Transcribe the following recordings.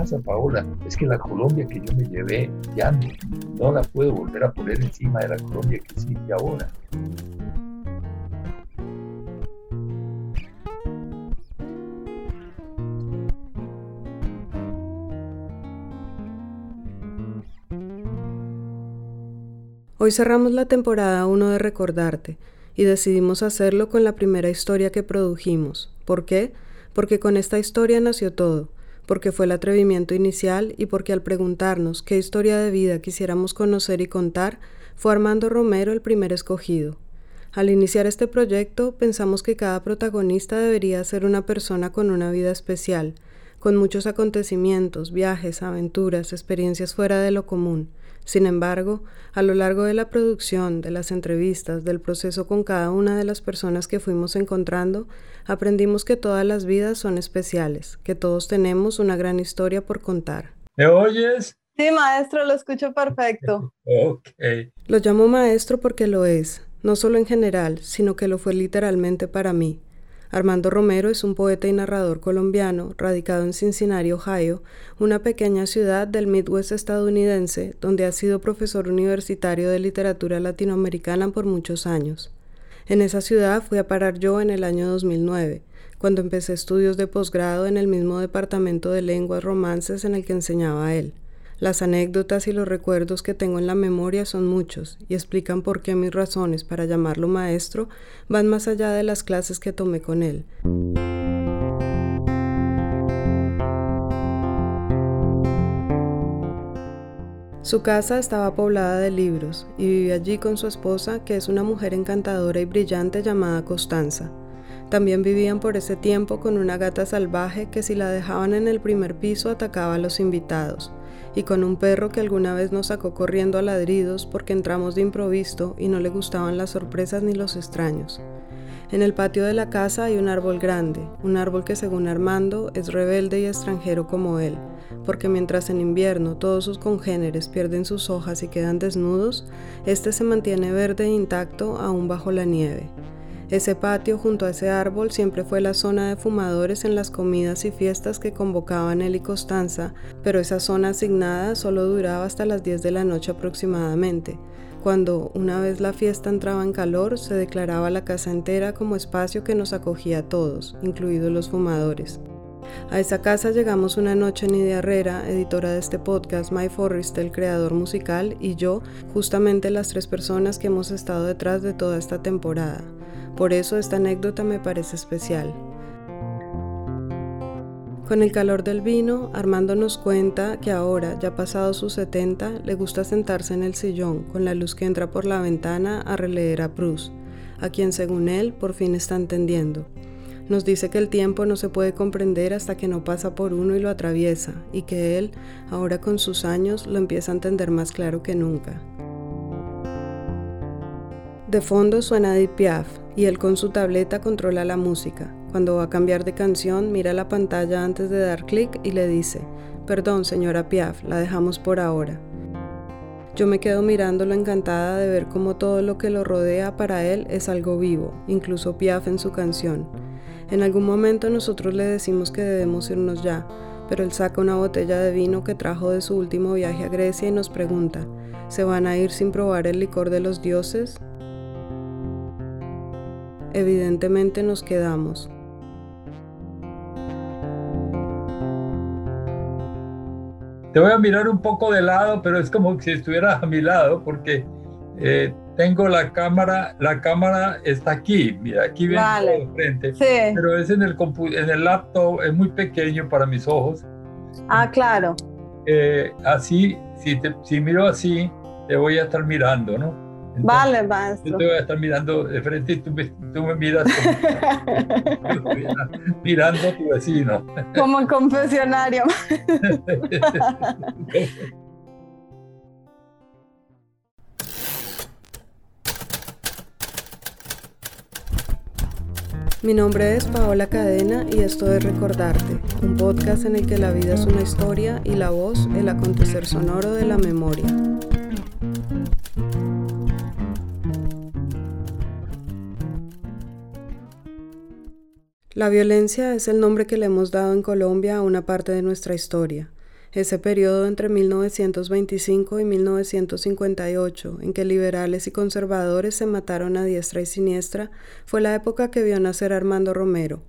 pasa, Paola, es que la Colombia que yo me llevé ya no, no la puedo volver a poner encima de la Colombia que existe ahora. Hoy cerramos la temporada 1 de Recordarte y decidimos hacerlo con la primera historia que produjimos. ¿Por qué? Porque con esta historia nació todo, porque fue el atrevimiento inicial y porque al preguntarnos qué historia de vida quisiéramos conocer y contar, fue Armando Romero el primer escogido. Al iniciar este proyecto pensamos que cada protagonista debería ser una persona con una vida especial, con muchos acontecimientos, viajes, aventuras, experiencias fuera de lo común, sin embargo, a lo largo de la producción, de las entrevistas, del proceso con cada una de las personas que fuimos encontrando, aprendimos que todas las vidas son especiales, que todos tenemos una gran historia por contar. ¿Me oyes? Sí, maestro, lo escucho perfecto. ok. Lo llamo maestro porque lo es, no solo en general, sino que lo fue literalmente para mí. Armando Romero es un poeta y narrador colombiano, radicado en Cincinnati, Ohio, una pequeña ciudad del Midwest estadounidense, donde ha sido profesor universitario de literatura latinoamericana por muchos años. En esa ciudad fui a parar yo en el año 2009, cuando empecé estudios de posgrado en el mismo departamento de lenguas romances en el que enseñaba él. Las anécdotas y los recuerdos que tengo en la memoria son muchos y explican por qué mis razones para llamarlo maestro van más allá de las clases que tomé con él. Su casa estaba poblada de libros y vivía allí con su esposa, que es una mujer encantadora y brillante llamada Constanza. También vivían por ese tiempo con una gata salvaje que si la dejaban en el primer piso atacaba a los invitados y con un perro que alguna vez nos sacó corriendo a ladridos porque entramos de improviso y no le gustaban las sorpresas ni los extraños. En el patio de la casa hay un árbol grande, un árbol que según Armando es rebelde y extranjero como él, porque mientras en invierno todos sus congéneres pierden sus hojas y quedan desnudos, este se mantiene verde e intacto aún bajo la nieve. Ese patio junto a ese árbol siempre fue la zona de fumadores en las comidas y fiestas que convocaban él y Constanza, pero esa zona asignada solo duraba hasta las 10 de la noche aproximadamente, cuando una vez la fiesta entraba en calor se declaraba la casa entera como espacio que nos acogía a todos, incluidos los fumadores. A esa casa llegamos una noche Nidia Herrera, editora de este podcast, My Forrest, el creador musical, y yo, justamente las tres personas que hemos estado detrás de toda esta temporada. Por eso esta anécdota me parece especial. Con el calor del vino, Armando nos cuenta que ahora, ya pasado sus 70, le gusta sentarse en el sillón con la luz que entra por la ventana a releer a Proust, a quien según él por fin está entendiendo. Nos dice que el tiempo no se puede comprender hasta que no pasa por uno y lo atraviesa, y que él, ahora con sus años, lo empieza a entender más claro que nunca. De fondo suena Edith Piaf y él con su tableta controla la música. Cuando va a cambiar de canción, mira la pantalla antes de dar clic y le dice, perdón señora Piaf, la dejamos por ahora. Yo me quedo mirándolo encantada de ver cómo todo lo que lo rodea para él es algo vivo, incluso Piaf en su canción. En algún momento nosotros le decimos que debemos irnos ya, pero él saca una botella de vino que trajo de su último viaje a Grecia y nos pregunta, ¿se van a ir sin probar el licor de los dioses? Evidentemente nos quedamos. Te voy a mirar un poco de lado, pero es como si estuvieras a mi lado, porque eh, tengo la cámara, la cámara está aquí, mira, aquí viene de frente, pero es en el, en el laptop, es muy pequeño para mis ojos. Ah, claro. Eh, así, si, te, si miro así, te voy a estar mirando, ¿no? Vale, maestro. Yo te voy a estar mirando de frente y tú me, tú me miras mirando a tu vecino. Como confesionario. Mi nombre es Paola Cadena y esto es Recordarte, un podcast en el que la vida es una historia y la voz el acontecer sonoro de la memoria. La violencia es el nombre que le hemos dado en Colombia a una parte de nuestra historia. Ese periodo entre 1925 y 1958, en que liberales y conservadores se mataron a diestra y siniestra, fue la época que vio nacer Armando Romero,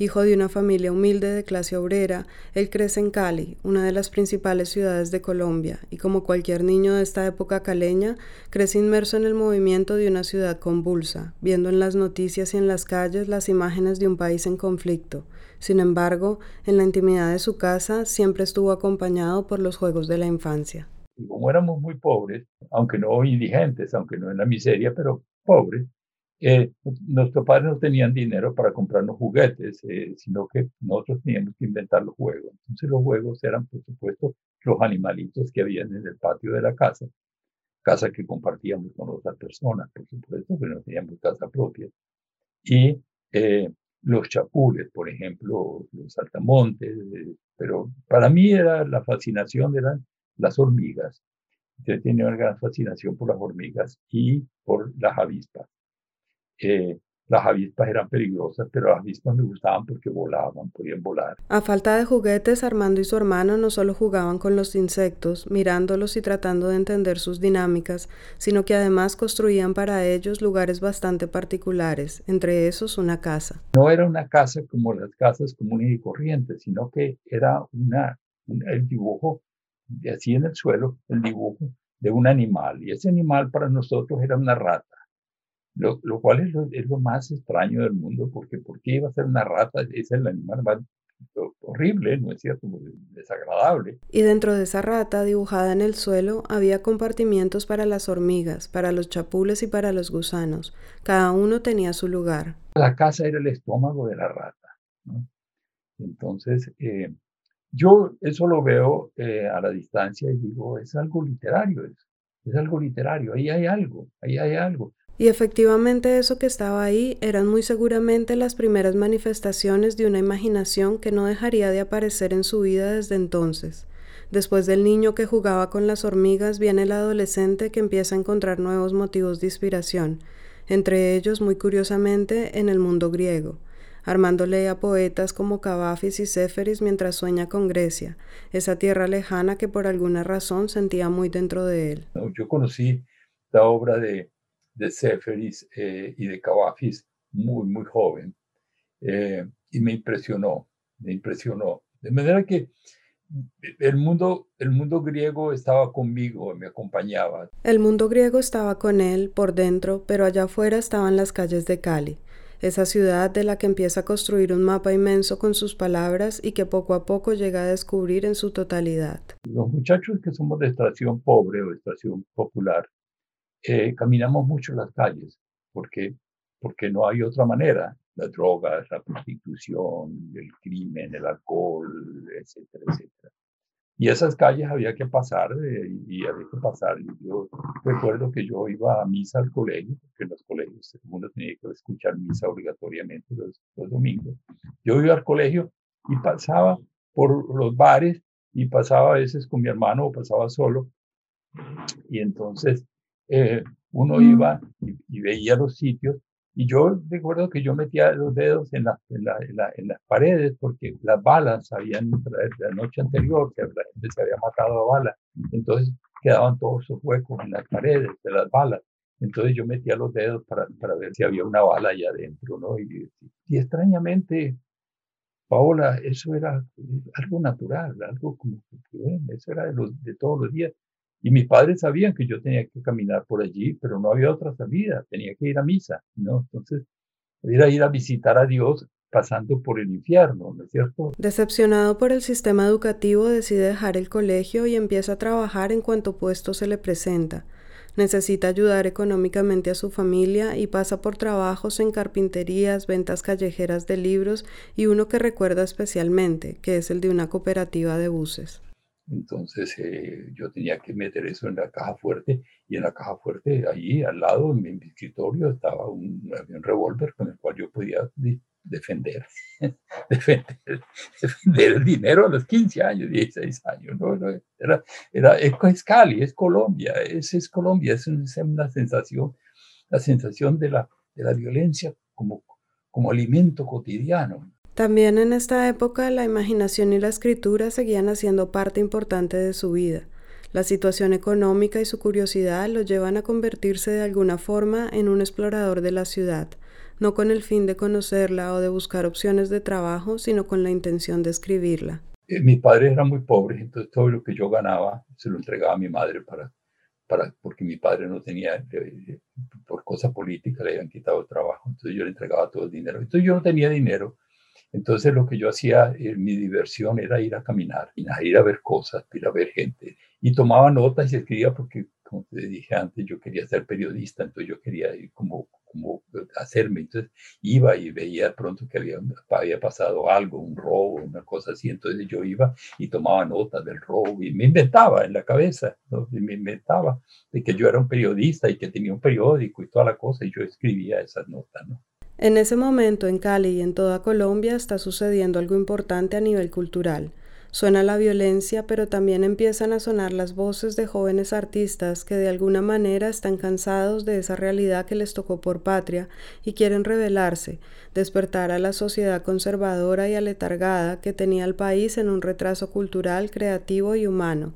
Hijo de una familia humilde de clase obrera, él crece en Cali, una de las principales ciudades de Colombia, y como cualquier niño de esta época caleña, crece inmerso en el movimiento de una ciudad convulsa, viendo en las noticias y en las calles las imágenes de un país en conflicto. Sin embargo, en la intimidad de su casa siempre estuvo acompañado por los juegos de la infancia. Como éramos muy pobres, aunque no indigentes, aunque no en la miseria, pero pobres, eh, nuestros padres no tenían dinero para comprarnos juguetes, eh, sino que nosotros teníamos que inventar los juegos. Entonces los juegos eran, por supuesto, los animalitos que habían en el patio de la casa, casa que compartíamos con otras personas, por supuesto, pero no teníamos casa propia. Y eh, los chapules, por ejemplo, los saltamontes, pero para mí era la fascinación eran las hormigas. Yo tenía una gran fascinación por las hormigas y por las avispas las avispas eran peligrosas, pero las avispas me gustaban porque volaban, podían volar. A falta de juguetes, Armando y su hermano no solo jugaban con los insectos, mirándolos y tratando de entender sus dinámicas, sino que además construían para ellos lugares bastante particulares, entre esos una casa. No era una casa como las casas comunes y corrientes, sino que era una, el dibujo, así en el suelo, el dibujo de un animal, y ese animal para nosotros era una rata lo, cual es lo, más extraño del mundo, porque ¿por qué iba a ser una rata? Es el animal más horrible, ¿no es cierto? Desagradable. Y dentro de esa rata dibujada en el suelo había compartimientos para las hormigas, para los chapules y para los gusanos. Cada uno tenía su lugar. La casa era el estómago de la rata. ¿no? Entonces, eh, yo eso lo veo eh, a la distancia y digo, es algo literario, es, es algo literario, ahí hay algo, ahí hay algo. Y efectivamente eso que estaba ahí eran muy seguramente las primeras manifestaciones de una imaginación que no dejaría de aparecer en su vida desde entonces. Después del niño que jugaba con las hormigas viene el adolescente que empieza a encontrar nuevos motivos de inspiración, entre ellos, muy curiosamente, en el mundo griego. Armando lee a poetas como Cavafis y Séferis mientras sueña con Grecia, esa tierra lejana que por alguna razón sentía muy dentro de él. Yo conocí la obra de de Seferis eh, y de Cavafis muy, muy joven. Eh, y me impresionó, me impresionó. De manera que el mundo, el mundo griego estaba conmigo, me acompañaba. El mundo griego estaba con él por dentro, pero allá afuera estaban las calles de Cali, esa ciudad de la que empieza a construir un mapa inmenso con sus palabras y que poco a poco llega a descubrir en su totalidad. Los muchachos que somos de extracción pobre o de extracción popular, eh, caminamos mucho las calles, porque, porque no hay otra manera. Las drogas, la prostitución, el crimen, el alcohol, etcétera, etcétera. Y esas calles había que pasar eh, y había que pasar. yo recuerdo que yo iba a misa al colegio, porque en los colegios mundo tenía que escuchar misa obligatoriamente los, los domingos. Yo iba al colegio y pasaba por los bares y pasaba a veces con mi hermano o pasaba solo. Y entonces eh, uno mm. iba y, veía los sitios y yo recuerdo que yo metía los dedos en, la, en, la, en, las paredes porque las balas habían la noche anterior, que la gente se había matado a balas, entonces quedaban todos esos huecos en las paredes de las balas. Entonces yo metía los dedos para, para ver si había una bala allá adentro, ¿no? Y, y extrañamente, Paola, eso era algo natural, algo como que, eso era de, los, de todos los días. Y mis padres sabían que yo tenía que caminar por allí, pero no había otra salida, tenía que ir a misa, ¿no? Entonces, era ir a visitar a Dios pasando por el infierno, ¿no es cierto? Decepcionado por el sistema educativo, decide dejar el colegio y empieza a trabajar en cuanto puesto se le presenta. Necesita ayudar económicamente a su familia y pasa por trabajos en carpinterías, ventas callejeras de libros y uno que recuerda especialmente, que es el de una cooperativa de buses. Entonces eh, yo tenía que meter eso en la caja fuerte y en la caja fuerte, allí al lado en mi escritorio estaba un, revólver con el cual yo podía defender, defender, defender, el dinero a los 15 años, 16 años. ¿no? Era, era, es Cali, es Colombia, es, es Colombia, es una sensación, la sensación de la, de la violencia como, como alimento cotidiano. También en esta época la imaginación y la escritura seguían haciendo parte importante de su vida. La situación económica y su curiosidad lo llevan a convertirse de alguna forma en un explorador de la ciudad, no con el fin de conocerla o de buscar opciones de trabajo, sino con la intención de escribirla. Eh, mis padres eran muy pobres, entonces todo lo que yo ganaba se lo entregaba a mi madre para, para, porque mi padre no tenía, eh, por cosas políticas le habían quitado el trabajo, entonces yo le entregaba todo el dinero. Entonces yo no tenía dinero, entonces lo que yo hacía, eh, mi diversión era ir a caminar, ir a ver cosas, ir a ver gente. Y tomaba notas y escribía porque, como te dije antes, yo quería ser periodista, entonces yo quería ir como, como hacerme. Entonces iba y veía pronto que había, había pasado algo, un robo, una cosa así. Entonces yo iba y tomaba notas del robo y me inventaba en la cabeza, me inventaba de que yo era un periodista y que tenía un periódico y toda la cosa y yo escribía esas notas, ¿no? En ese momento en Cali y en toda Colombia está sucediendo algo importante a nivel cultural. Suena la violencia, pero también empiezan a sonar las voces de jóvenes artistas que de alguna manera están cansados de esa realidad que les tocó por patria y quieren rebelarse, despertar a la sociedad conservadora y aletargada que tenía al país en un retraso cultural, creativo y humano.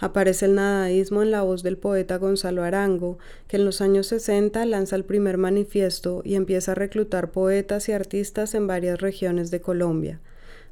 Aparece el nadaísmo en la voz del poeta Gonzalo Arango, que en los años 60 lanza el primer manifiesto y empieza a reclutar poetas y artistas en varias regiones de Colombia.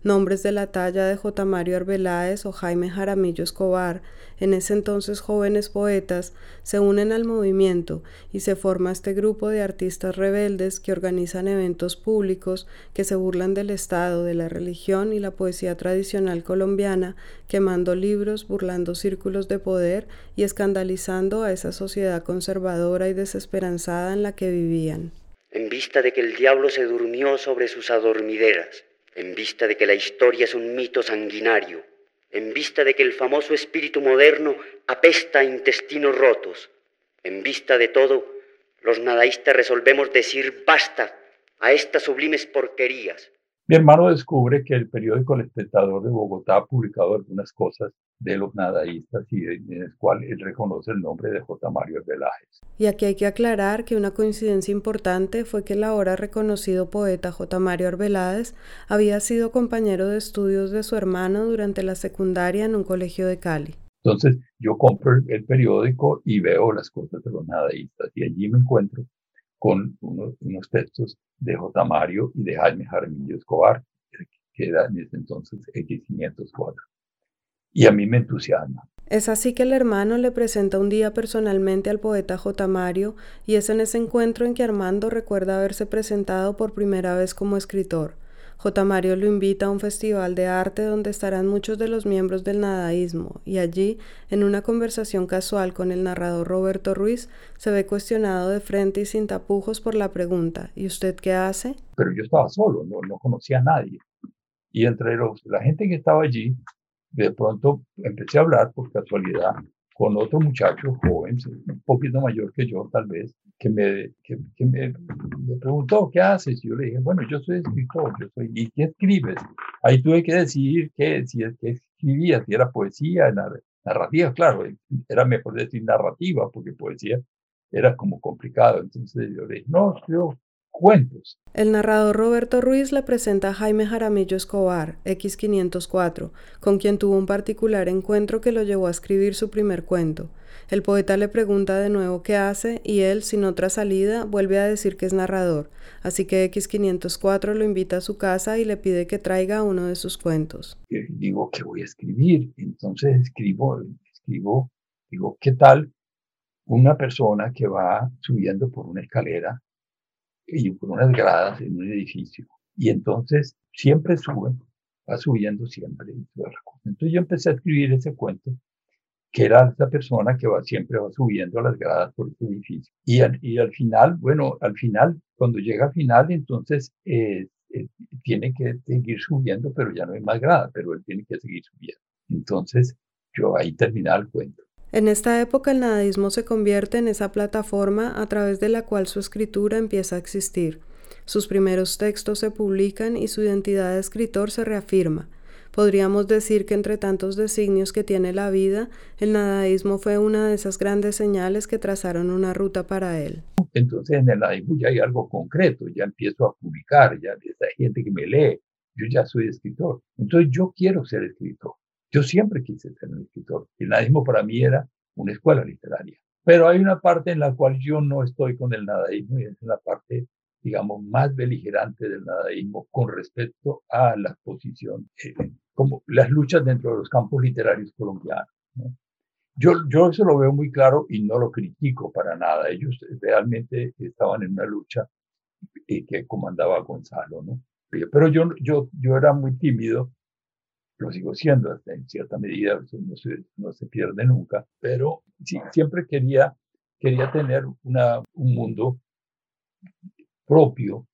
Nombres de la talla de J. Mario Arbeláez o Jaime Jaramillo Escobar, en ese entonces jóvenes poetas, se unen al movimiento y se forma este grupo de artistas rebeldes que organizan eventos públicos que se burlan del Estado, de la religión y la poesía tradicional colombiana, quemando libros, burlando círculos de poder y escandalizando a esa sociedad conservadora y desesperanzada en la que vivían. En vista de que el diablo se durmió sobre sus adormideras, en vista de que la historia es un mito sanguinario, en vista de que el famoso espíritu moderno apesta a intestinos rotos, en vista de todo, los nadaístas resolvemos decir basta a estas sublimes porquerías mi hermano descubre que el periódico El Espectador de Bogotá ha publicado algunas cosas de los nadaístas y en el cual él reconoce el nombre de J. Mario Veláez. Y aquí hay que aclarar que una coincidencia importante fue que el ahora reconocido poeta J. Mario Arbeláez había sido compañero de estudios de su hermano durante la secundaria en un colegio de Cali. Entonces yo compro el periódico y veo las cosas de los nadaístas y allí me encuentro con unos, textos de J. Mario y de Jaime Jaramillo Escobar, que era en ese entonces X504. Y a mí me entusiasma. Es así que el hermano le presenta un día personalmente al poeta J. Mario y es en ese encuentro en que Armando recuerda haberse presentado por primera vez como escritor. J. Mario lo invita a un festival de arte donde estarán muchos de los miembros del nadaísmo, y allí, en una conversación casual con el narrador Roberto Ruiz, se ve cuestionado de frente y sin tapujos por la pregunta, ¿y usted qué hace? Pero yo estaba solo, no, no conocía a nadie. Y entre los, la gente que estaba allí, de pronto empecé a hablar por casualidad con otro muchacho joven, un poquito mayor que yo tal vez, que me, que, me, preguntó, ¿qué haces? Y yo le dije, bueno, yo soy escritor, yo soy, ¿y qué escribes? Ahí tuve que decidir qué, si es que escribía, si era poesía, narrativa, claro, era mejor decir narrativa, porque poesía era como complicado. Entonces yo le dije, no, escribo cuentos. El narrador Roberto Ruiz le presenta a Jaime Jaramillo Escobar, X504, con quien tuvo un particular encuentro que lo llevó a escribir su primer cuento. El poeta le pregunta de nuevo qué hace y él, sin otra salida, vuelve a decir que es narrador, así que X504 lo invita a su casa y le pide que traiga uno de sus cuentos. Digo, ¿qué voy a escribir? Entonces escribo, escribo, digo, ¿qué tal una persona que va subiendo por una escalera y por unas gradas en un edificio? Y entonces siempre sube, va subiendo siempre. Entonces yo empecé a escribir ese cuento que era esa persona que va siempre va subiendo las gradas por ese edificio. Y al, y al final, bueno, al final, cuando llega al final, entonces eh, eh, tiene que seguir subiendo, pero ya no hay más gradas, pero él tiene que seguir subiendo. Entonces, yo ahí terminaba el cuento. En esta época el nadaísmo se convierte en esa plataforma a través de la cual su escritura empieza a existir. Sus primeros textos se publican y su identidad de escritor se reafirma. Podríamos decir que entre tantos designios que tiene la vida, el nadaísmo fue una de esas grandes señales que trazaron una ruta para él. Entonces en el nadaísmo ya hay algo concreto, ya empiezo a publicar, ya hay gente que me lee, yo ya soy escritor. Entonces yo quiero ser escritor. Yo siempre quise ser un escritor. El nadaísmo para mí era una escuela literaria. Pero hay una parte en la cual yo no estoy con el nadaísmo y es la parte, digamos, más beligerante del nadaísmo con respecto a la posición, eh, como las luchas dentro de los campos literarios colombianos. Yo, yo eso lo veo muy claro y no lo critico para nada. Ellos realmente estaban en una lucha eh, que comandaba Gonzalo, ¿no? Pero yo, yo, yo era muy tímido lo sigo siendo hasta en cierta medida, no se, no se pierde nunca, pero siempre quería, quería tener un mundo propio,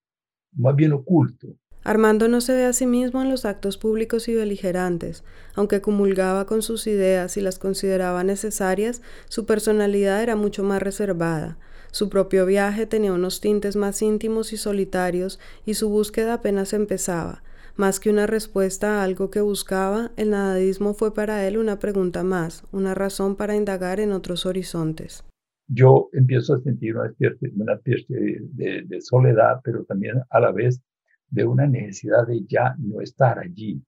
más bien oculto. Armando no se ve a sí mismo en los actos públicos y beligerantes. Aunque comulgaba con sus ideas y las consideraba necesarias, su personalidad era mucho más reservada. Su propio viaje tenía unos tintes más íntimos y solitarios y su búsqueda apenas empezaba. Más que una respuesta a algo que buscaba, el nadadismo fue para él una pregunta más, una razón para indagar en otros horizontes. Yo empiezo a sentir una especie, de, soledad, pero también a la vez de una necesidad de ya no estar allí,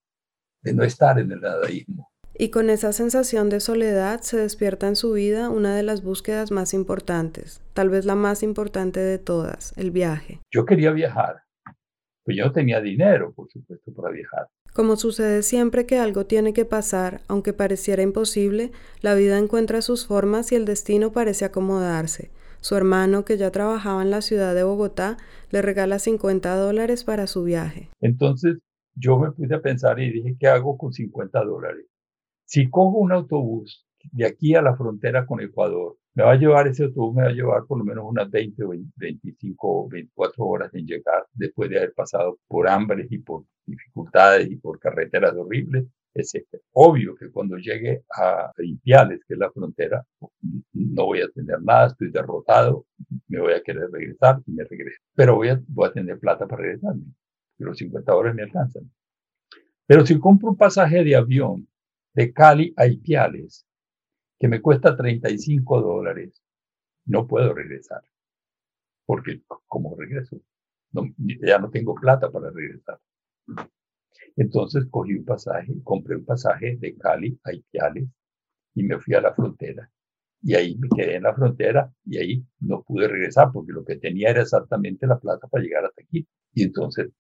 de no estar en el nadadismo. Y con esa sensación de soledad se despierta en su vida una de las búsquedas más importantes, tal vez la más importante de todas, el viaje. Yo quería viajar, pues yo no tenía dinero, por supuesto, para viajar. Como sucede siempre que algo tiene que pasar, aunque pareciera imposible, la vida encuentra sus formas y el destino parece acomodarse. Su hermano, que ya trabajaba en la ciudad de Bogotá, le regala 50 dólares para su viaje. Entonces yo me puse a pensar y dije, ¿qué hago con 50 dólares? Si cojo un autobús de aquí a la frontera con Ecuador me va a llevar ese autobús, me va a llevar por lo menos unas 20, 25, 24 horas en llegar después de haber pasado por hambre y por dificultades y por carreteras horribles, etc. Obvio que cuando llegue a Ipiales, que es la frontera, no voy a tener nada, estoy derrotado, me voy a querer regresar y me regreso. Pero voy a, voy a tener plata para regresarme, los 50 horas me alcanzan. Pero si compro un pasaje de avión de Cali a Ipiales, que me cuesta 35 dólares, no puedo regresar. Porque, como regreso? ya no tengo plata para regresar. Entonces cogí un pasaje, compré un pasaje de Cali a Ipiales y me fui a la frontera. Y ahí me quedé en la frontera y ahí no pude regresar porque lo que tenía era exactamente la plata para llegar hasta aquí. Y entonces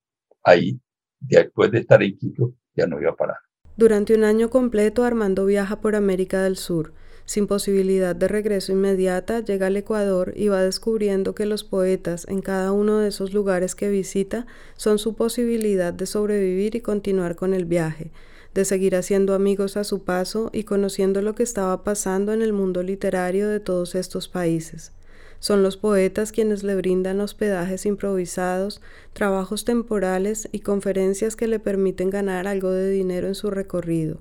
ahí, después de estar en Quito, ya no iba a parar. Durante un año completo, Armando viaja por América del Sur sin posibilidad de regreso inmediata, llega al Ecuador y va descubriendo que los poetas en cada uno de esos lugares que visita son su posibilidad de sobrevivir y continuar con el viaje, de seguir haciendo amigos a su paso y conociendo lo que estaba pasando en el mundo literario de todos estos países. Son los poetas quienes le brindan hospedajes improvisados, trabajos temporales y conferencias que le permiten ganar algo de dinero en su recorrido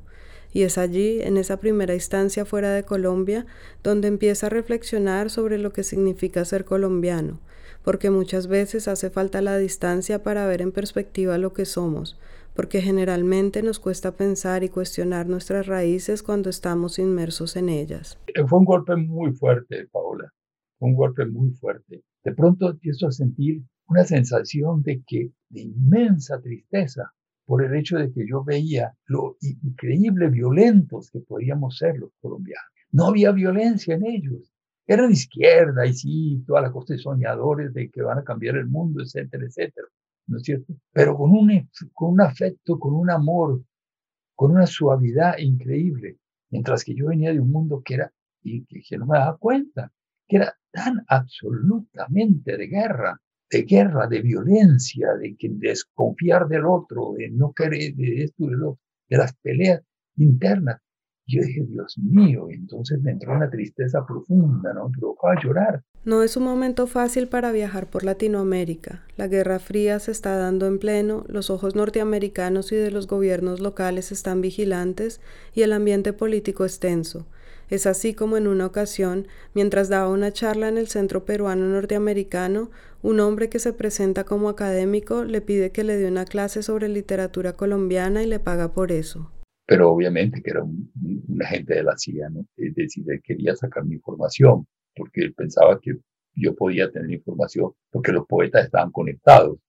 y es allí, en esa primera instancia fuera de Colombia, donde empieza a reflexionar sobre lo que significa ser colombiano, porque muchas veces hace falta la distancia para ver en perspectiva lo que somos, porque generalmente nos cuesta pensar y cuestionar nuestras raíces cuando estamos inmersos en ellas. Fue un golpe muy fuerte, Paola, un golpe muy fuerte. De pronto empiezo a sentir una sensación de que de inmensa tristeza por el hecho de que yo veía lo increíble violentos que podíamos ser los colombianos. No había violencia en ellos. Eran izquierda y sí, toda la cosa de soñadores de que van a cambiar el mundo, etcétera, etcétera. ¿No es cierto? Pero con un, con un afecto, con un amor, con una suavidad increíble. Mientras que yo venía de un mundo que era, y que no me daba cuenta, que era tan absolutamente de guerra, de guerra, de violencia, de desconfiar del otro, de no querer de esto, de, de las peleas internas. Yo dije, Dios mío, entonces me entró una tristeza profunda, ¿no? Pero a llorar. No es un momento fácil para viajar por Latinoamérica. La Guerra Fría se está dando en pleno, los ojos norteamericanos y de los gobiernos locales están vigilantes y el ambiente político es tenso. Es así como en una ocasión, mientras daba una charla en el Centro Peruano Norteamericano, un hombre que se presenta como académico le pide que le dé una clase sobre literatura colombiana y le paga por eso. Pero obviamente que era un, agente de la CIA, ¿no? Es decir, él quería sacar mi información porque él pensaba que yo podía tener información porque los poetas estaban conectados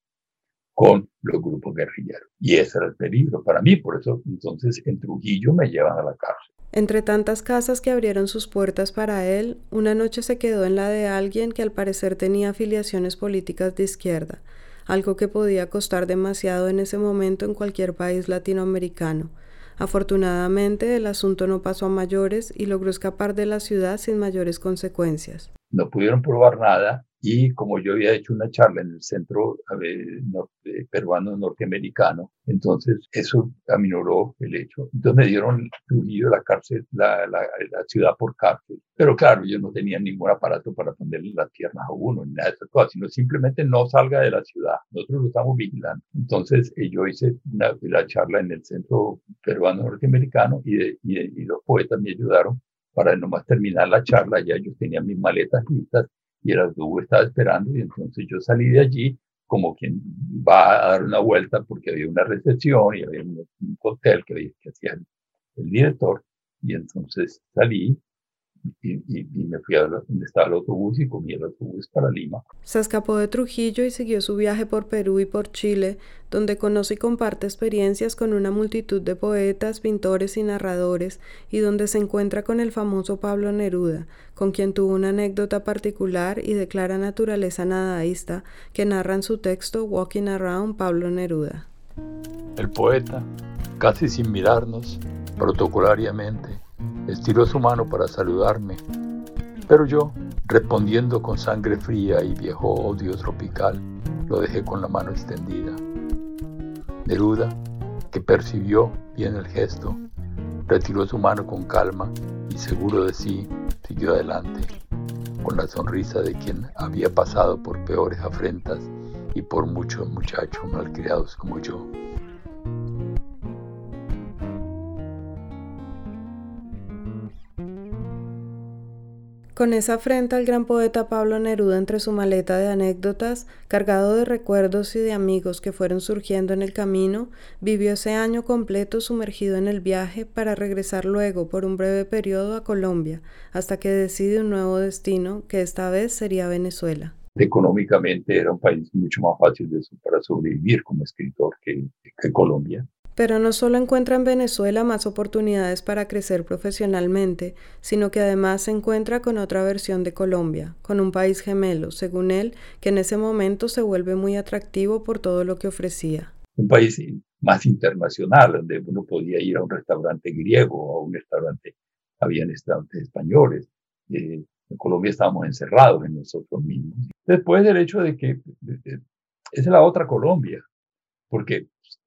con los grupos guerrilleros. Y ese era el peligro para mí, por eso entonces en Trujillo me llevan a la cárcel. Entre tantas casas que abrieron sus puertas para él, una noche se quedó en la de alguien que al parecer tenía afiliaciones políticas de izquierda, algo que podía costar demasiado en ese momento en cualquier país latinoamericano. Afortunadamente, el asunto no pasó a mayores y logró escapar de la ciudad sin mayores consecuencias. No pudieron probar nada y como yo había hecho una charla en el Centro Peruano Norteamericano, entonces eso aminoró el hecho. Entonces me dieron Trujillo la cárcel, la, la, la, ciudad por cárcel. Pero claro, yo no tenía ningún aparato para ponerle las piernas a uno, ni nada de esas cosas, sino simplemente no salga de la ciudad. Nosotros lo estamos vigilando. Entonces eh, yo hice una, la charla en el Centro Peruano Norteamericano y, y, y los poetas me ayudaron para nomás terminar la charla, ya yo tenía mis maletas listas y el autobús estaba esperando y entonces yo salí de allí como quien va a dar una vuelta porque había una recepción y había un, hotel que, que hacía el director y entonces salí y, me fui a donde estaba el autobús y comí el autobús para Lima. Se escapó de Trujillo y siguió su viaje por Perú y por Chile, donde conoce y comparte experiencias con una multitud de poetas, pintores y narradores, y donde se encuentra con el famoso Pablo Neruda, con quien tuvo una anécdota particular y de clara naturaleza nadaísta que narra en su texto Walking Around Pablo Neruda. El poeta, casi sin mirarnos, protocolariamente, estiró su mano para saludarme, pero yo, respondiendo con sangre fría y viejo odio tropical, lo dejé con la mano extendida. Neruda, que percibió bien el gesto, retiró su mano con calma y seguro de sí, siguió adelante, con la sonrisa de quien había pasado por peores afrentas y por muchos muchachos malcriados como yo. Con esa afrenta el gran poeta Pablo Neruda entre su maleta de anécdotas, cargado de recuerdos y de amigos que fueron surgiendo en el camino, vivió ese año completo sumergido en el viaje para regresar luego por un breve periodo a Colombia, hasta que decide un nuevo destino, que esta vez sería Venezuela. Económicamente era un país mucho más fácil para sobrevivir como escritor que Colombia. Pero no solo encuentra en Venezuela más oportunidades para crecer profesionalmente, sino que además se encuentra con otra versión de Colombia, con un país gemelo, según él, que en ese momento se vuelve muy atractivo por todo lo que ofrecía. Un país más internacional, donde uno podía ir a un restaurante griego a un restaurante, habían restaurantes españoles. Eh, en Colombia estábamos encerrados en nosotros mismos. Después del hecho de que es la otra Colombia, porque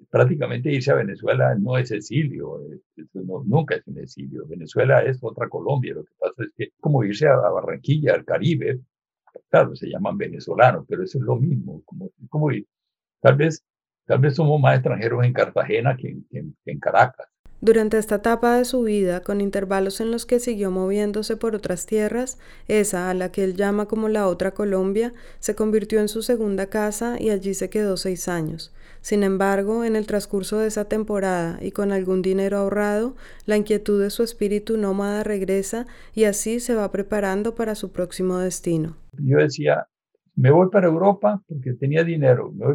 prácticamente irse a Venezuela no es exilio, nunca es un exilio. Venezuela es otra Colombia. Lo que pasa es que como irse a, Barranquilla, al Caribe, claro, se llaman venezolanos, pero eso es lo mismo. Como, tal vez, tal vez somos más extranjeros en Cartagena que en Caracas. Durante esta etapa de su vida, con intervalos en los que siguió moviéndose por otras tierras, esa, a la que él llama como la otra Colombia, se convirtió en su segunda casa y allí se quedó seis años. Sin embargo, en el transcurso de esa temporada y con algún dinero ahorrado, la inquietud de su espíritu nómada regresa y así se va preparando para su próximo destino. Yo decía, me voy para Europa porque tenía dinero, me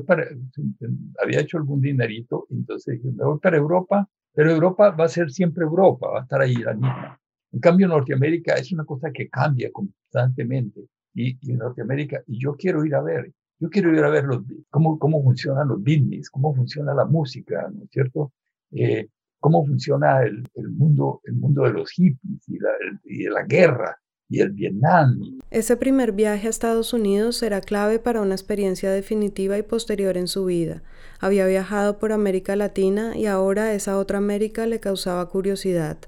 había hecho algún dinerito, entonces me voy para Europa pero Europa va a ser siempre Europa, va a estar ahí la misma. En cambio, Norteamérica es una cosa que cambia constantemente. Y, en Norteamérica, y yo quiero ir a ver, yo quiero ir a ver cómo, cómo funcionan los business, cómo funciona la música, ¿no es cierto? Eh, cómo funciona el, mundo, el mundo de los hippies y, y de la guerra y el Vietnam. Ese primer viaje a Estados Unidos será clave para una experiencia definitiva y posterior en su vida. Había viajado por América Latina y ahora esa otra América le causaba curiosidad.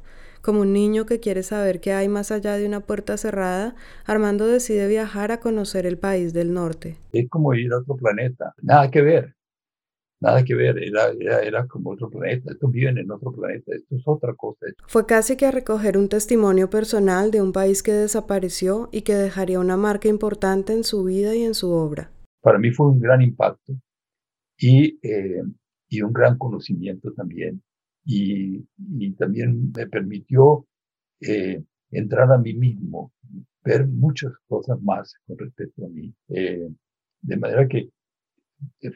Como un niño que quiere saber qué hay más allá de una puerta cerrada, Armando decide viajar a conocer el país del norte. Es como ir a otro planeta, nada que ver nada que ver, era, era, como otro planeta, estos viven en otro planeta, esto es otra cosa. Fue casi que a recoger un testimonio personal de un país que desapareció y que dejaría una marca importante en su vida y en su obra. Para mí fue un gran impacto y, eh, y un gran conocimiento también. Y, también me permitió eh, entrar a mí mismo, ver muchas cosas más con respecto a mí. Eh, de manera que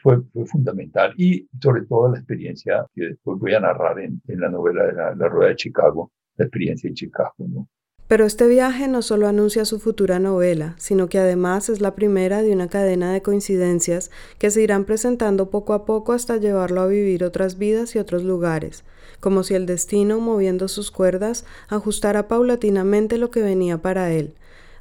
fue, fundamental y sobre todo la experiencia que después voy a narrar en, la novela de la, Rueda de Chicago, la experiencia en Chicago. Pero este viaje no solo anuncia su futura novela, sino que además es la primera de una cadena de coincidencias que se irán presentando poco a poco hasta llevarlo a vivir otras vidas y otros lugares, como si el destino, moviendo sus cuerdas, ajustara paulatinamente lo que venía para él.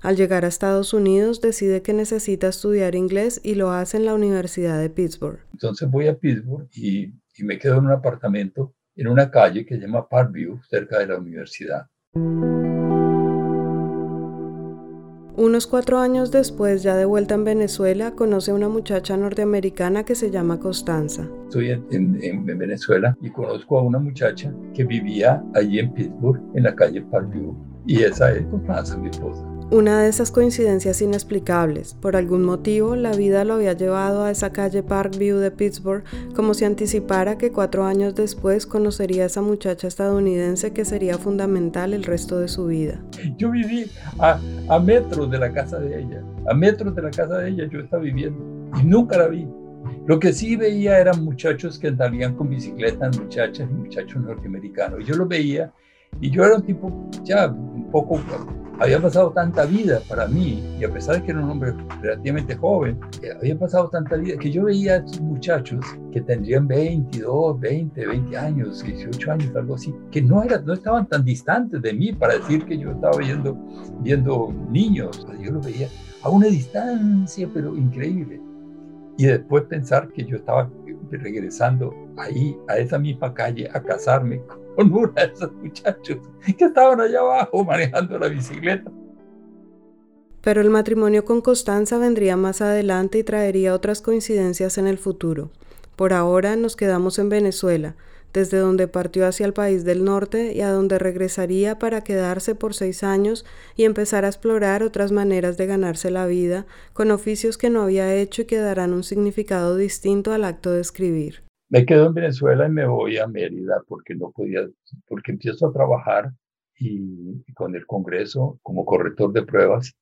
Al llegar a Estados Unidos decide que necesita estudiar inglés y lo hace en la Universidad de Pittsburgh. Entonces voy a Pittsburgh y, y me quedo en un apartamento en una calle que se llama Parkview, cerca de la universidad. Unos cuatro años después, ya de vuelta en Venezuela, conoce a una muchacha norteamericana que se llama Constanza. Estoy en, en, Venezuela y conozco a una muchacha que vivía allí en Pittsburgh, en la calle Parkview, y esa es Constanza, mi esposa. Una de esas coincidencias inexplicables. Por algún motivo, la vida lo había llevado a esa calle Parkview de Pittsburgh como si anticipara que cuatro años después conocería a esa muchacha estadounidense que sería fundamental el resto de su vida. Yo viví a, a metros de la casa de ella. A metros de la casa de ella yo estaba viviendo y nunca la vi. Lo que sí veía eran muchachos que andarían con bicicletas, muchachas y muchachos norteamericanos. Yo lo veía y yo era un tipo ya un poco había pasado tanta vida para mí, y a pesar de que era un hombre relativamente joven, había pasado tanta vida que yo veía a estos muchachos que tendrían 22, 20, 20 años, 18 años, algo así, que no, era, no estaban tan distantes de mí para decir que yo estaba viendo, viendo niños. Yo los veía a una distancia, pero increíble. Y después pensar que yo estaba regresando ahí, a esa misma calle, a casarme con uno de esos muchachos que estaban allá abajo manejando la bicicleta. Pero el matrimonio con Constanza vendría más adelante y traería otras coincidencias en el futuro. Por ahora nos quedamos en Venezuela, desde donde partió hacia el país del norte y a donde regresaría para quedarse por seis años y empezar a explorar otras maneras de ganarse la vida con oficios que no había hecho y que darán un significado distinto al acto de escribir. Me quedo en Venezuela y me voy a Mérida porque no podía, porque empiezo a trabajar y, con el Congreso como corrector de pruebas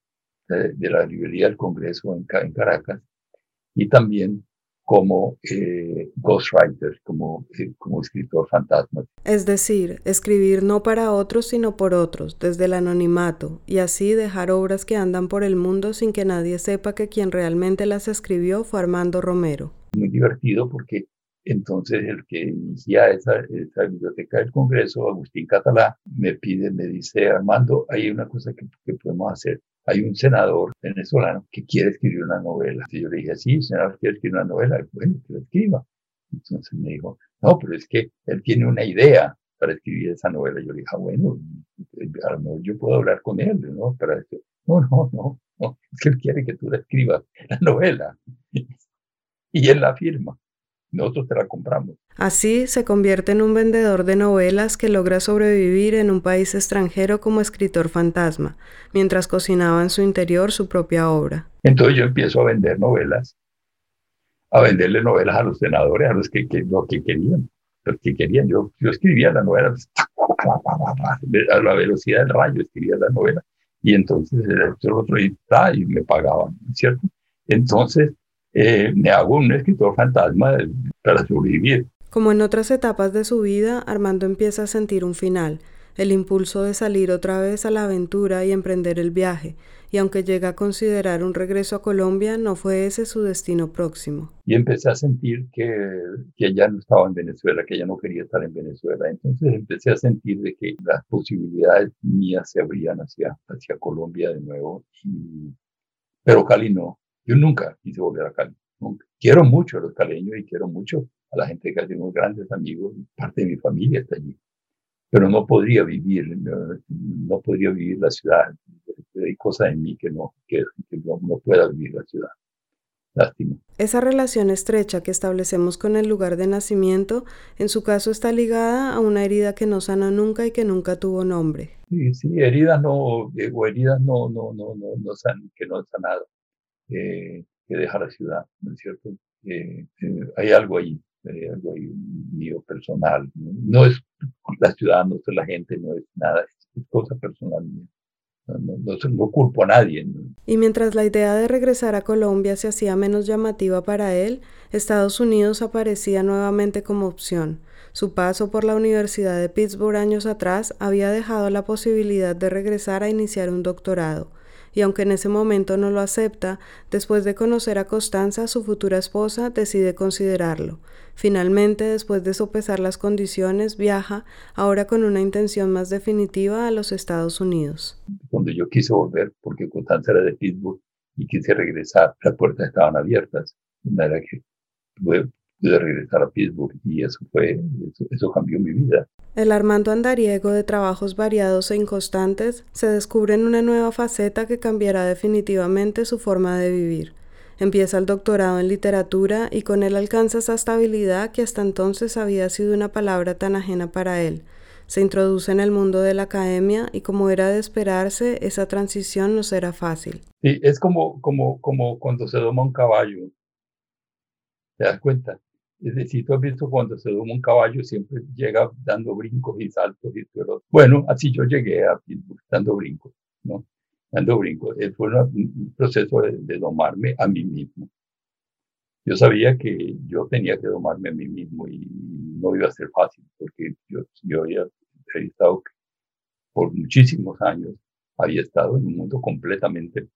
de, la librería del Congreso en, en, Caracas y también como eh, ghostwriter, como, eh, como escritor fantasma. Es decir, escribir no para otros, sino por otros, desde el anonimato, y así dejar obras que andan por el mundo sin que nadie sepa que quien realmente las escribió fue Armando Romero. Muy divertido porque entonces el que inicia esa, esa, biblioteca del Congreso, Agustín Catalá, me pide, me dice, Armando, hay una cosa que, que podemos hacer. Hay un senador venezolano que quiere escribir una novela. Y yo le dije, sí, el senador quiere escribir una novela. Bueno, que la escriba. Entonces me dijo, no, pero es que él tiene una idea para escribir esa novela. Yo le dije, ah, bueno, a lo mejor yo puedo hablar con él, ¿no? Para. No, no, no, no, es que él quiere que tú la escribas, la novela. Y él la firma nosotros te la compramos. Así se convierte en un vendedor de novelas que logra sobrevivir en un país extranjero como escritor fantasma, mientras cocinaba en su interior su propia obra. Entonces yo empiezo a vender novelas, a venderle novelas a los senadores, a los que, que, que querían, los que querían. Yo, yo escribía la novela a la velocidad del rayo, escribía la novela. Y entonces el otro y, y me pagaban, ¿cierto? Entonces eh, me hago un escritor fantasma para sobrevivir. Como en otras etapas de su vida, Armando empieza a sentir un final, el impulso de salir otra vez a la aventura y emprender el viaje, y aunque llega a considerar un regreso a Colombia, no fue ese su destino próximo. Y empecé a sentir que, que ya no estaba en Venezuela, que ya no quería estar en Venezuela. Entonces empecé a sentir de que las posibilidades mías se abrían hacia, hacia Colombia de nuevo, y, pero Cali no. Yo nunca quise volver a Cali. Quiero mucho a los caleños y quiero mucho a la gente que tengo grandes amigos, parte de mi familia está allí. Pero no podría vivir, no, podría vivir la ciudad. Hay cosas en mí que no, que, no, no pueda vivir la ciudad. Lástima. Esa relación estrecha que establecemos con el lugar de nacimiento, en su caso está ligada a una herida que no sana nunca y que nunca tuvo nombre. Sí, sí, heridas no, o heridas no, no, no, no, no san, que no han sanado eh, que deja la ciudad, ¿no es cierto? Eh, eh, hay algo ahí, hay algo ahí mío personal. ¿no? es la ciudad, no es la gente, no es nada, es cosa personal mía. no, culpo a nadie. Y mientras la idea de regresar a Colombia se hacía menos llamativa para él, Estados Unidos aparecía nuevamente como opción. Su paso por la Universidad de Pittsburgh años atrás había dejado la posibilidad de regresar a iniciar un doctorado, y aunque en ese momento no lo acepta, después de conocer a Constanza, su futura esposa, decide considerarlo. Finalmente, después de sopesar las condiciones, viaja, ahora con una intención más definitiva, a los Estados Unidos. Cuando yo quise volver, porque Constanza era de Pittsburgh y quise regresar, las puertas estaban abiertas. De manera que de regresar a Pittsburgh y eso fue, eso, cambió mi vida. El Armando andariego de trabajos variados e inconstantes se descubre en una nueva faceta que cambiará definitivamente su forma de vivir. Empieza el doctorado en literatura y con él alcanza esa estabilidad que hasta entonces había sido una palabra tan ajena para él. Se introduce en el mundo de la academia y como era de esperarse, esa transición no será fácil. Sí, es como, como, como cuando se doma un caballo. ¿Te das cuenta? Es decir, tú has visto cuando se doma un caballo, siempre llega dando brincos y saltos y todo. Bueno, así yo llegué a Pittsburgh, dando brincos, ¿no? Dando brincos. Eh, fue un proceso de, domarme a mí mismo. Yo sabía que yo tenía que domarme a mí mismo y no iba a ser fácil, porque yo, yo había, estado por muchísimos años, había estado en un mundo completamente,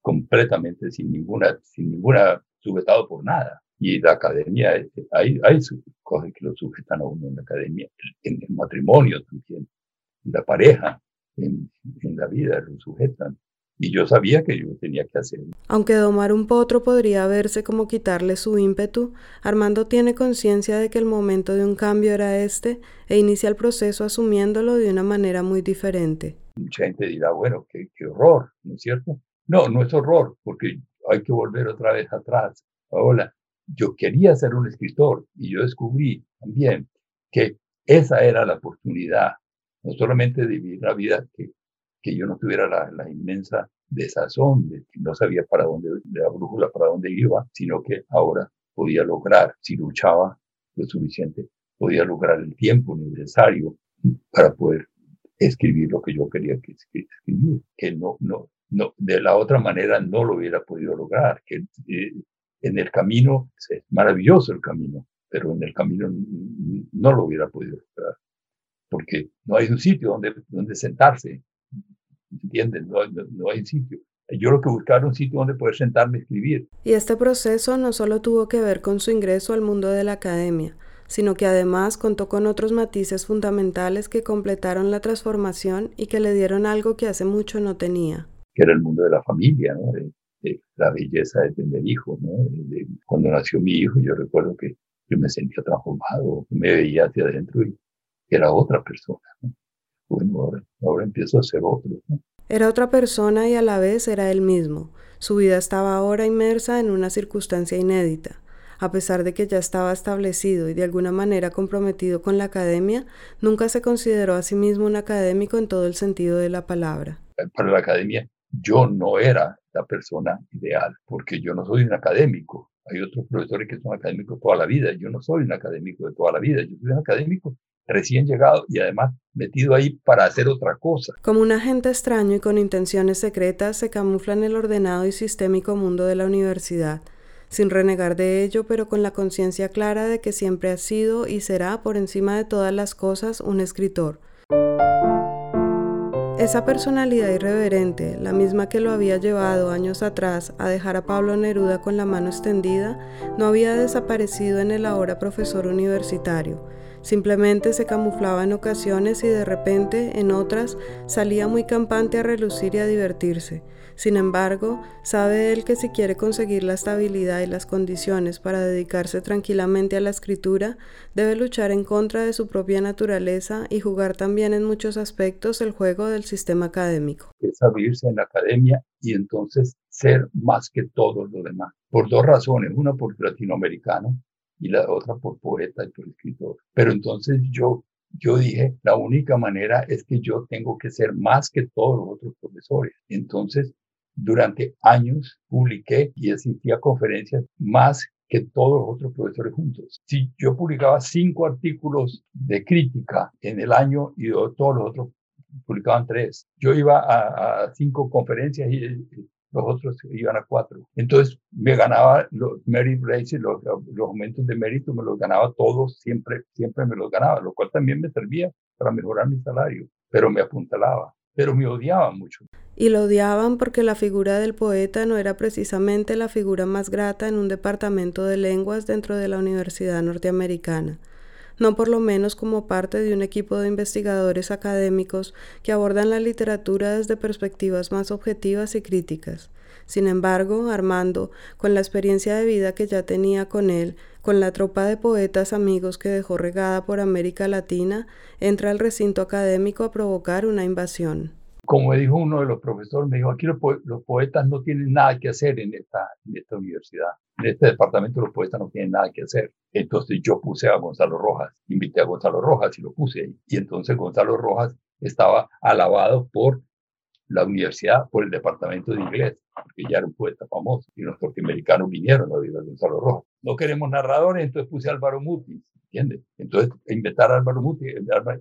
completamente sin ninguna, sin ninguna, sujetado por nada y la academia, hay, hay cosas que lo sujetan a uno en la academia, en el matrimonio también, en la pareja, en, en la vida lo sujetan. Y yo sabía que yo tenía que hacerlo. Aunque domar un potro podría verse como quitarle su ímpetu, Armando tiene conciencia de que el momento de un cambio era este e inicia el proceso asumiéndolo de una manera muy diferente. Mucha gente dirá, bueno, qué, qué horror, ¿no es cierto? No, no es horror, porque hay que volver otra vez atrás. Ahora, yo quería ser un escritor y yo descubrí también que esa era la oportunidad, no solamente de vivir la vida, que, que yo no tuviera la, la inmensa desazón de que no sabía para dónde, de la brújula para dónde iba, sino que ahora podía lograr, si luchaba lo suficiente, podía lograr el tiempo necesario para poder escribir lo que yo quería que escribir, que no, no, no, de la otra manera no lo hubiera podido lograr, que eh, en el camino, es maravilloso el camino, pero en el camino no lo hubiera podido lograr, porque no hay un sitio donde, donde sentarse, ¿entienden? No, no, hay un sitio. Yo lo que buscaba era un sitio donde poder sentarme a escribir. Y este proceso no solo tuvo que ver con su ingreso al mundo de la academia, sino que además contó con otros matices fundamentales que completaron la transformación y que le dieron algo que hace mucho no tenía. Que era el mundo de la familia, ¿no? La belleza de tener hijos. ¿no? cuando nació mi hijo, yo recuerdo que yo me sentía transformado, me veía hacia adentro y era otra persona. Bueno, ahora, empiezo a ser otro. Era otra persona y a la vez era él mismo. Su vida estaba ahora inmersa en una circunstancia inédita. A pesar de que ya estaba establecido y de alguna manera comprometido con la academia, nunca se consideró a sí mismo un académico en todo el sentido de la palabra. Para la academia yo no era la persona ideal, porque yo no soy un académico. Hay otros profesores que son académicos toda la vida. Yo no soy un académico de toda la vida. Yo soy un académico recién llegado y además metido ahí para hacer otra cosa. Como un agente extraño y con intenciones secretas, se camufla en el ordenado y sistémico mundo de la universidad, sin renegar de ello, pero con la conciencia clara de que siempre ha sido y será, por encima de todas las cosas, un escritor esa personalidad irreverente, la misma que lo había llevado años atrás a dejar a Pablo Neruda con la mano extendida, no había desaparecido en el ahora profesor universitario. Simplemente se camuflaba en ocasiones y de repente, en otras, salía muy campante a relucir y a divertirse. Sin embargo, sabe él que si quiere conseguir la estabilidad y las condiciones para dedicarse tranquilamente a la escritura, debe luchar en contra de su propia naturaleza y jugar también en muchos aspectos el juego del sistema académico. Es abrirse en la academia y entonces ser más que todo lo demás. Por dos razones. Una por latinoamericano y la otra por poeta y por escritor. Pero entonces yo yo dije, la única manera es que yo tengo que ser más que todos los otros profesores. Entonces, durante años publiqué y asistía a conferencias más que todos los otros profesores juntos. Si yo publicaba cinco artículos de crítica en el año y todos los otros publicaban tres. Yo iba a, cinco conferencias y, los otros iban a cuatro. Entonces me ganaba los merit races, los, los aumentos de mérito, me los ganaba todos, siempre, siempre me los ganaba, lo cual también me servía para mejorar mi salario, pero me apuntalaba, pero me odiaban mucho. Y lo odiaban porque la figura del poeta no era precisamente la figura más grata en un departamento de lenguas dentro de la Universidad Norteamericana no por lo menos como parte de un equipo de investigadores académicos que abordan la literatura desde perspectivas más objetivas y críticas. Sin embargo, Armando, con la experiencia de vida que ya tenía con él, con la tropa de poetas amigos que dejó regada por América Latina, entra al recinto académico a provocar una invasión. Como dijo uno de los profesores, me dijo, aquí los, poetas no tienen nada que hacer en esta, en esta universidad. En este departamento los poetas no tienen nada que hacer. Entonces yo puse a Gonzalo Rojas, invité a Gonzalo Rojas y lo puse ahí. Y entonces Gonzalo Rojas estaba alabado por la universidad, por el departamento de inglés, porque ya era un poeta famoso. Y los norteamericanos vinieron a oír a Gonzalo Rojas. No queremos narradores, entonces puse a Álvaro Mutis. ¿entiendes? Entonces, invitar a Álvaro Muti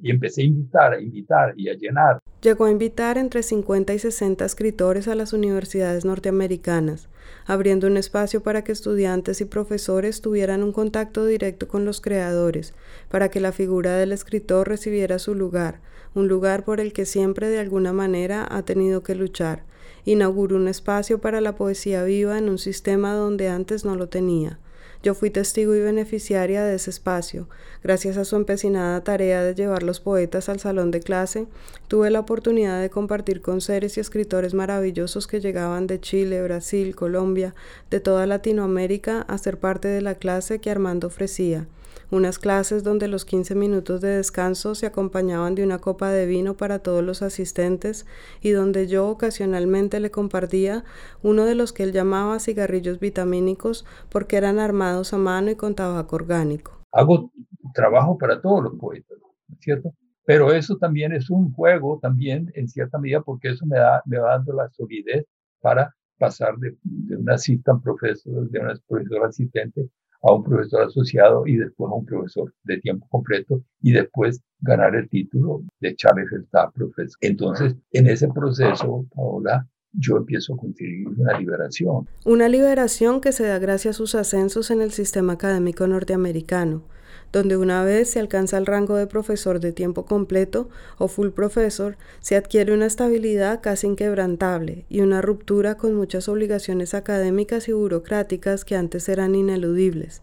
y empecé a invitar, a invitar y a llenar. Llegó a invitar entre 50 y 60 escritores a las universidades norteamericanas, abriendo un espacio para que estudiantes y profesores tuvieran un contacto directo con los creadores, para que la figura del escritor recibiera su lugar, un lugar por el que siempre de alguna manera ha tenido que luchar. Inauguró un espacio para la poesía viva en un sistema donde antes no lo tenía. Yo fui testigo y beneficiaria de ese espacio. Gracias a su empecinada tarea de llevar los poetas al salón de clase, tuve la oportunidad de compartir con seres y escritores maravillosos que llegaban de Chile, Brasil, Colombia, de toda Latinoamérica a ser parte de la clase que Armando ofrecía unas clases donde los 15 minutos de descanso se acompañaban de una copa de vino para todos los asistentes y donde yo ocasionalmente le compartía uno de los que él llamaba cigarrillos vitamínicos porque eran armados a mano y con tabaco orgánico. Hago trabajo para todos los poetas, ¿cierto? Pero eso también es un juego, también en cierta medida, porque eso me, da, me va dando la solidez para pasar de, de una asistente profesor, de una profesora asistente a un profesor asociado y después a un profesor de tiempo completo y después ganar el título de Charles Staff Profesor. Entonces, en ese proceso, Paola, yo empiezo a conseguir una liberación. Una liberación que se da gracias a sus ascensos en el sistema académico norteamericano donde una vez se alcanza el rango de profesor de tiempo completo o full professor, se adquiere una estabilidad casi inquebrantable y una ruptura con muchas obligaciones académicas y burocráticas que antes eran ineludibles.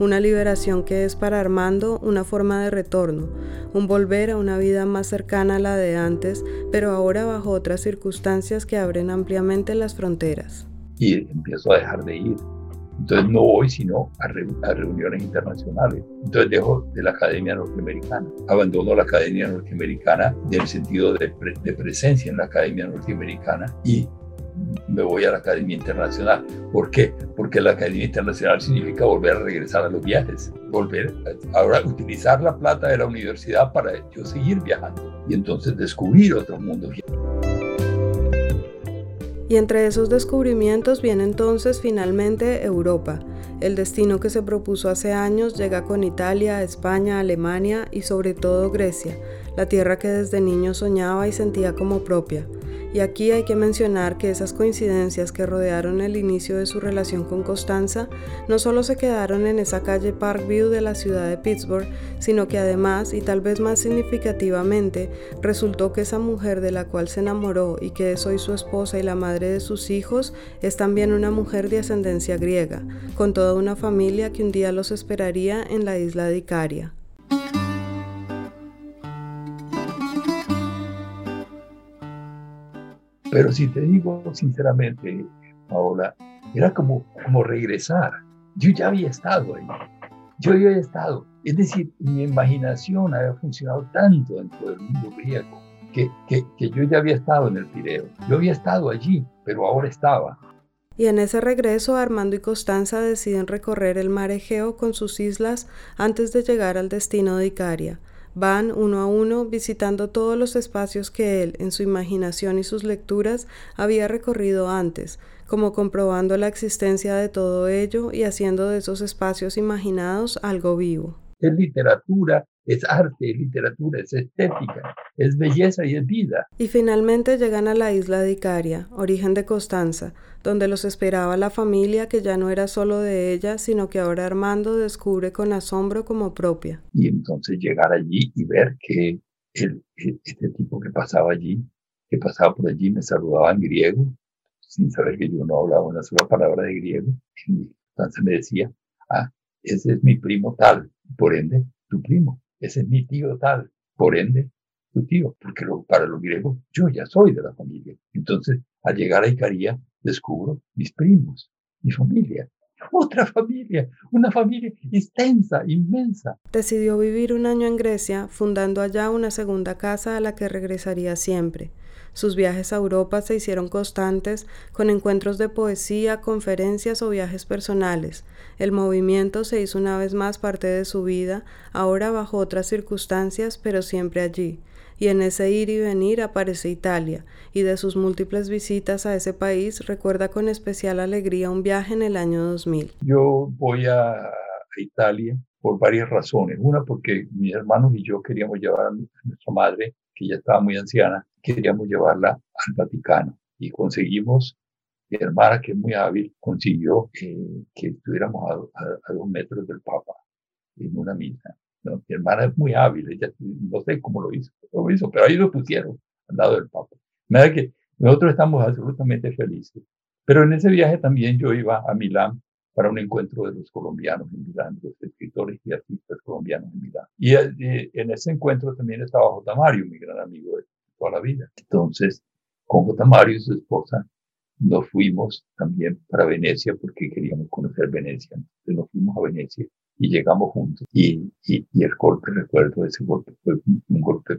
Una liberación que es para Armando una forma de retorno, un volver a una vida más cercana a la de antes, pero ahora bajo otras circunstancias que abren ampliamente las fronteras. Y empiezo a dejar de ir entonces no voy sino a, reuniones internacionales. Entonces dejo de la Academia Norteamericana. Abandono la Academia Norteamericana en el sentido de, de presencia en la Academia Norteamericana y me voy a la Academia Internacional. ¿Por qué? Porque la Academia Internacional significa volver a regresar a los viajes, volver a, ahora utilizar la plata de la universidad para yo seguir viajando y entonces descubrir otros mundos. Y entre esos descubrimientos viene entonces finalmente Europa. El destino que se propuso hace años llega con Italia, España, Alemania y sobre todo Grecia, la tierra que desde niño soñaba y sentía como propia. Y aquí hay que mencionar que esas coincidencias que rodearon el inicio de su relación con Constanza no solo se quedaron en esa calle Parkview de la ciudad de Pittsburgh, sino que además, y tal vez más significativamente, resultó que esa mujer de la cual se enamoró y que es hoy su esposa y la madre de sus hijos, es también una mujer de ascendencia griega, con toda una familia que un día los esperaría en la isla de Icaria. Pero si te digo sinceramente, Paola, era como, como regresar. Yo ya había estado ahí. Yo ya había estado. Es decir, mi imaginación había funcionado tanto dentro del mundo griego que, que, que yo ya había estado en el Pireo. Yo había estado allí, pero ahora estaba. Y en ese regreso, Armando y Constanza deciden recorrer el mar Egeo con sus islas antes de llegar al destino de Icaria. Van uno a uno visitando todos los espacios que él, en su imaginación y sus lecturas, había recorrido antes, como comprobando la existencia de todo ello y haciendo de esos espacios imaginados algo vivo. Literatura, es arte, es literatura, es estética, es belleza y es vida. Y finalmente llegan a la isla de Icaria, origen de Constanza, donde los esperaba la familia que ya no era solo de ella, sino que ahora Armando descubre con asombro como propia. Y entonces llegar allí y ver que el, este tipo que pasaba allí, que pasaba por allí, me saludaba en griego, sin saber que yo no hablaba una sola palabra de griego. Entonces me decía, ah, ese es mi primo tal, por ende, tu primo ese es mi tío tal, por ende, tu tío, porque para los griegos yo ya soy de la familia. Entonces, al llegar a Icaria, descubro mis primos, mi familia, otra familia, una familia extensa, inmensa. Decidió vivir un año en Grecia, fundando allá una segunda casa a la que regresaría siempre. Sus viajes a Europa se hicieron constantes, con encuentros de poesía, conferencias o viajes personales. El movimiento se hizo una vez más parte de su vida, ahora bajo otras circunstancias, pero siempre allí. Y en ese ir y venir aparece Italia, y de sus múltiples visitas a ese país recuerda con especial alegría un viaje en el año 2000. Yo voy a Italia por varias razones. Una, porque mis hermanos y yo queríamos llevar a nuestra madre que ya estaba muy anciana, queríamos llevarla al Vaticano y conseguimos, mi hermana, que es muy hábil, consiguió que estuviéramos a, dos metros del Papa en una misa. Mi hermana es muy hábil, ella no sé cómo lo hizo, lo hizo, pero ahí lo pusieron al lado del Papa. Me que nosotros estamos absolutamente felices. Pero en ese viaje también yo iba a Milán para un encuentro de los colombianos en Milán, los escritores y artistas colombianos en Milán. Y, eh, en ese encuentro también estaba J. Mario, mi gran amigo de toda la vida. Entonces, con J. Mario y su esposa, nos fuimos también para Venecia porque queríamos conocer Venecia. Entonces nos fuimos a Venecia y llegamos juntos. Y, y, y el golpe, recuerdo ese golpe, fue un, un golpe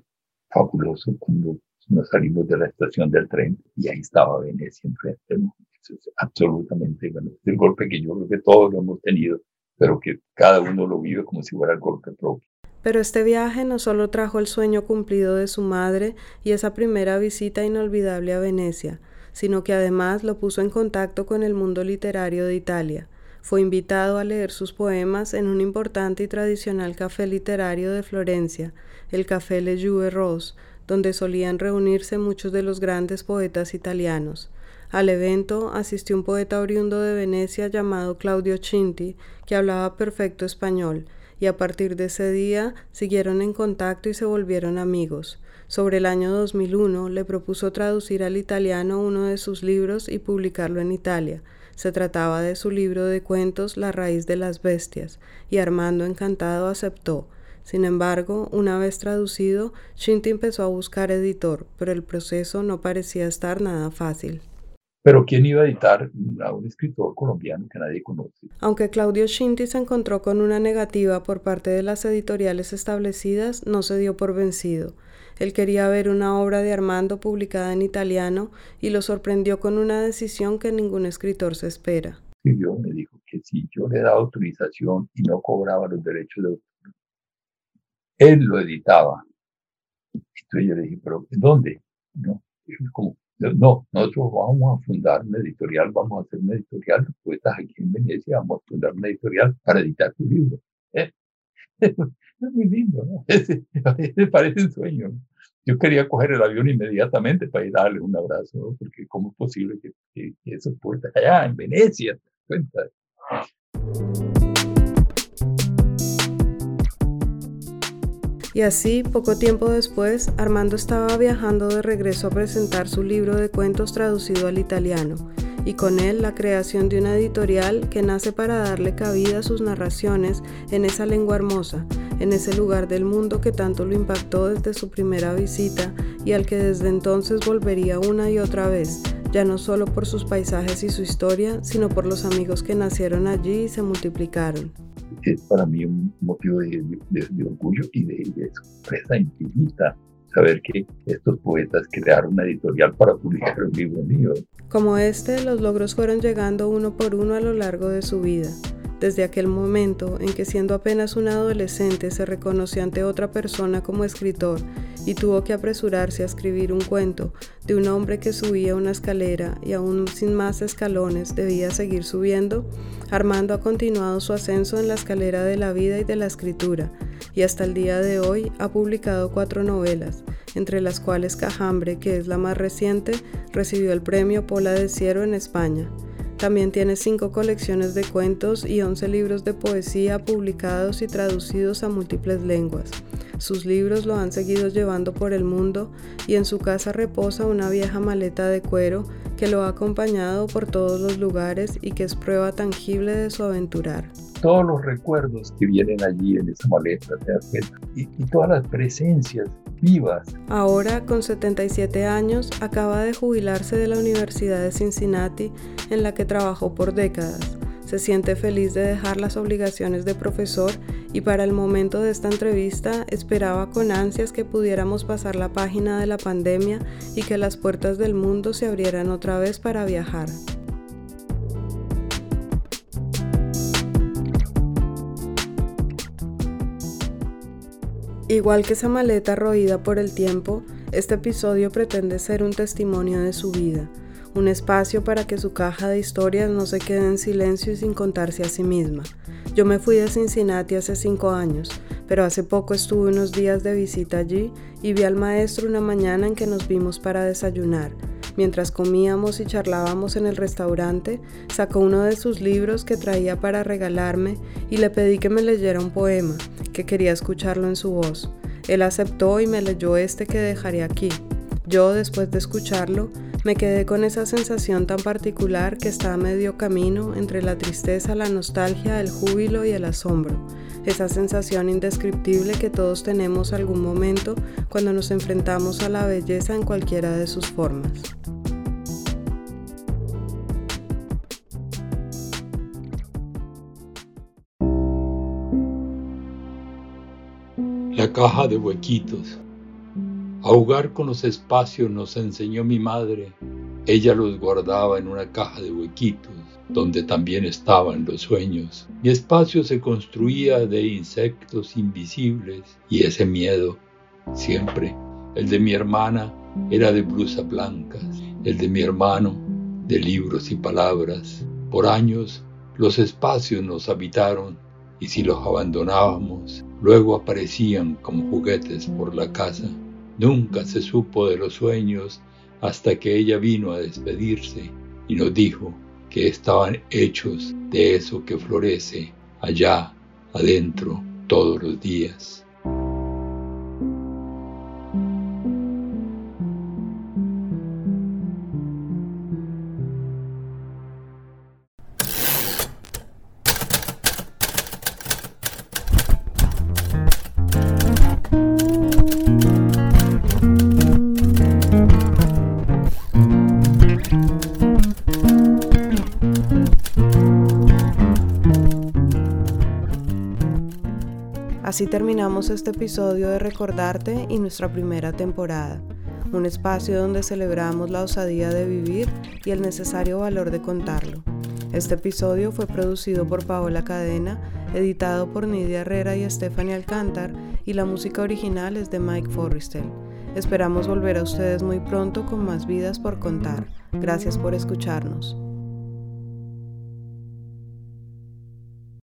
fabuloso cuando nos salimos de la estación del tren y ahí estaba Venecia enfrente absolutamente, bueno, es el golpe que yo creo que todos lo hemos tenido, pero que cada uno lo vive como si fuera el golpe propio. Pero este viaje no solo trajo el sueño cumplido de su madre y esa primera visita inolvidable a Venecia, sino que además lo puso en contacto con el mundo literario de Italia. Fue invitado a leer sus poemas en un importante y tradicional café literario de Florencia, el Café Le Jouve Rose, donde solían reunirse muchos de los grandes poetas italianos. Al evento asistió un poeta oriundo de Venecia llamado Claudio Cinti, que hablaba perfecto español, y a partir de ese día siguieron en contacto y se volvieron amigos. Sobre el año 2001 le propuso traducir al italiano uno de sus libros y publicarlo en Italia. Se trataba de su libro de cuentos La raíz de las bestias, y Armando encantado aceptó. Sin embargo, una vez traducido, Cinti empezó a buscar editor, pero el proceso no parecía estar nada fácil. Pero ¿quién iba a editar a un escritor colombiano que nadie conoce? Aunque Claudio Shinti se encontró con una negativa por parte de las editoriales establecidas, no se dio por vencido. Él quería ver una obra de Armando publicada en italiano y lo sorprendió con una decisión que ningún escritor se espera. Me dijo que si yo le daba autorización y no cobraba los derechos de autor, él lo editaba. Entonces yo le dije, ¿pero dónde? No, como no, nosotros vamos a fundar una editorial, vamos a hacer una editorial de poetas aquí en Venecia, vamos a fundar una editorial para editar tu libro. ¿eh? Es muy lindo, ¿no? Me parece un sueño. Yo quería coger el avión inmediatamente para ir a darle un abrazo, ¿no? porque ¿cómo es posible que, que, esos poetas allá en Venecia, cuenta? Y así, poco tiempo después, Armando estaba viajando de regreso a presentar su libro de cuentos traducido al italiano, y con él la creación de una editorial que nace para darle cabida a sus narraciones en esa lengua hermosa, en ese lugar del mundo que tanto lo impactó desde su primera visita y al que desde entonces volvería una y otra vez, ya no solo por sus paisajes y su historia, sino por los amigos que nacieron allí y se multiplicaron es para mí un motivo de, orgullo y de, sorpresa infinita saber que estos poetas crearon una editorial para publicar un libro mío. Como este, los logros fueron llegando uno por uno a lo largo de su vida. Desde aquel momento en que siendo apenas un adolescente se reconoció ante otra persona como escritor y tuvo que apresurarse a escribir un cuento de un hombre que subía una escalera y aún sin más escalones debía seguir subiendo, Armando ha continuado su ascenso en la escalera de la vida y de la escritura, y hasta el día de hoy ha publicado cuatro novelas, entre las cuales Cajambre, que es la más reciente, recibió el premio Pola de Ciero en España. También tiene cinco colecciones de cuentos y once libros de poesía publicados y traducidos a múltiples lenguas. Sus libros lo han seguido llevando por el mundo y en su casa reposa una vieja maleta de cuero que lo ha acompañado por todos los lugares y que es prueba tangible de su aventurar. Todos los recuerdos que vienen allí en esa maleta, te y, y todas las presencias vivas. Ahora, con 77 años, acaba de jubilarse de la Universidad de Cincinnati, en la que trabajó por décadas. Se siente feliz de dejar las obligaciones de profesor y para el momento de esta entrevista esperaba con ansias que pudiéramos pasar la página de la pandemia y que las puertas del mundo se abrieran otra vez para viajar. Igual que esa maleta roída por el tiempo, este episodio pretende ser un testimonio de su vida, un espacio para que su caja de historias no se quede en silencio y sin contarse a sí misma. Yo me fui de Cincinnati hace cinco años, pero hace poco estuve unos días de visita allí y vi al maestro una mañana en que nos vimos para desayunar. Mientras comíamos y charlábamos en el restaurante, sacó uno de sus libros que traía para regalarme y le pedí que me leyera un poema, que quería escucharlo en su voz. Él aceptó y me leyó este que dejaré aquí. Yo, después de escucharlo, me quedé con esa sensación tan particular que está a medio camino entre la tristeza, la nostalgia, el júbilo y el asombro. Esa sensación indescriptible que todos tenemos algún momento cuando nos enfrentamos a la belleza en cualquiera de sus formas. La caja de huequitos. A con los espacios nos enseñó mi madre. Ella los guardaba en una caja de huequitos, donde también estaban los sueños. Mi espacio se construía de insectos invisibles y ese miedo, siempre. El de mi hermana era de blusas blancas, el de mi hermano de libros y palabras. Por años los espacios nos habitaron y si los abandonábamos, luego aparecían como juguetes por la casa. Nunca se supo de los sueños hasta que ella vino a despedirse y nos dijo que estaban hechos de eso que florece allá adentro todos los días. Así terminamos este episodio de Recordarte y nuestra primera temporada, un espacio donde celebramos la osadía de vivir y el necesario valor de contarlo. Este episodio fue producido por Paola Cadena, editado por Nidia Herrera y Stephanie Alcántar y la música original es de Mike Forrestel. Esperamos volver a ustedes muy pronto con más vidas por contar. Gracias por escucharnos.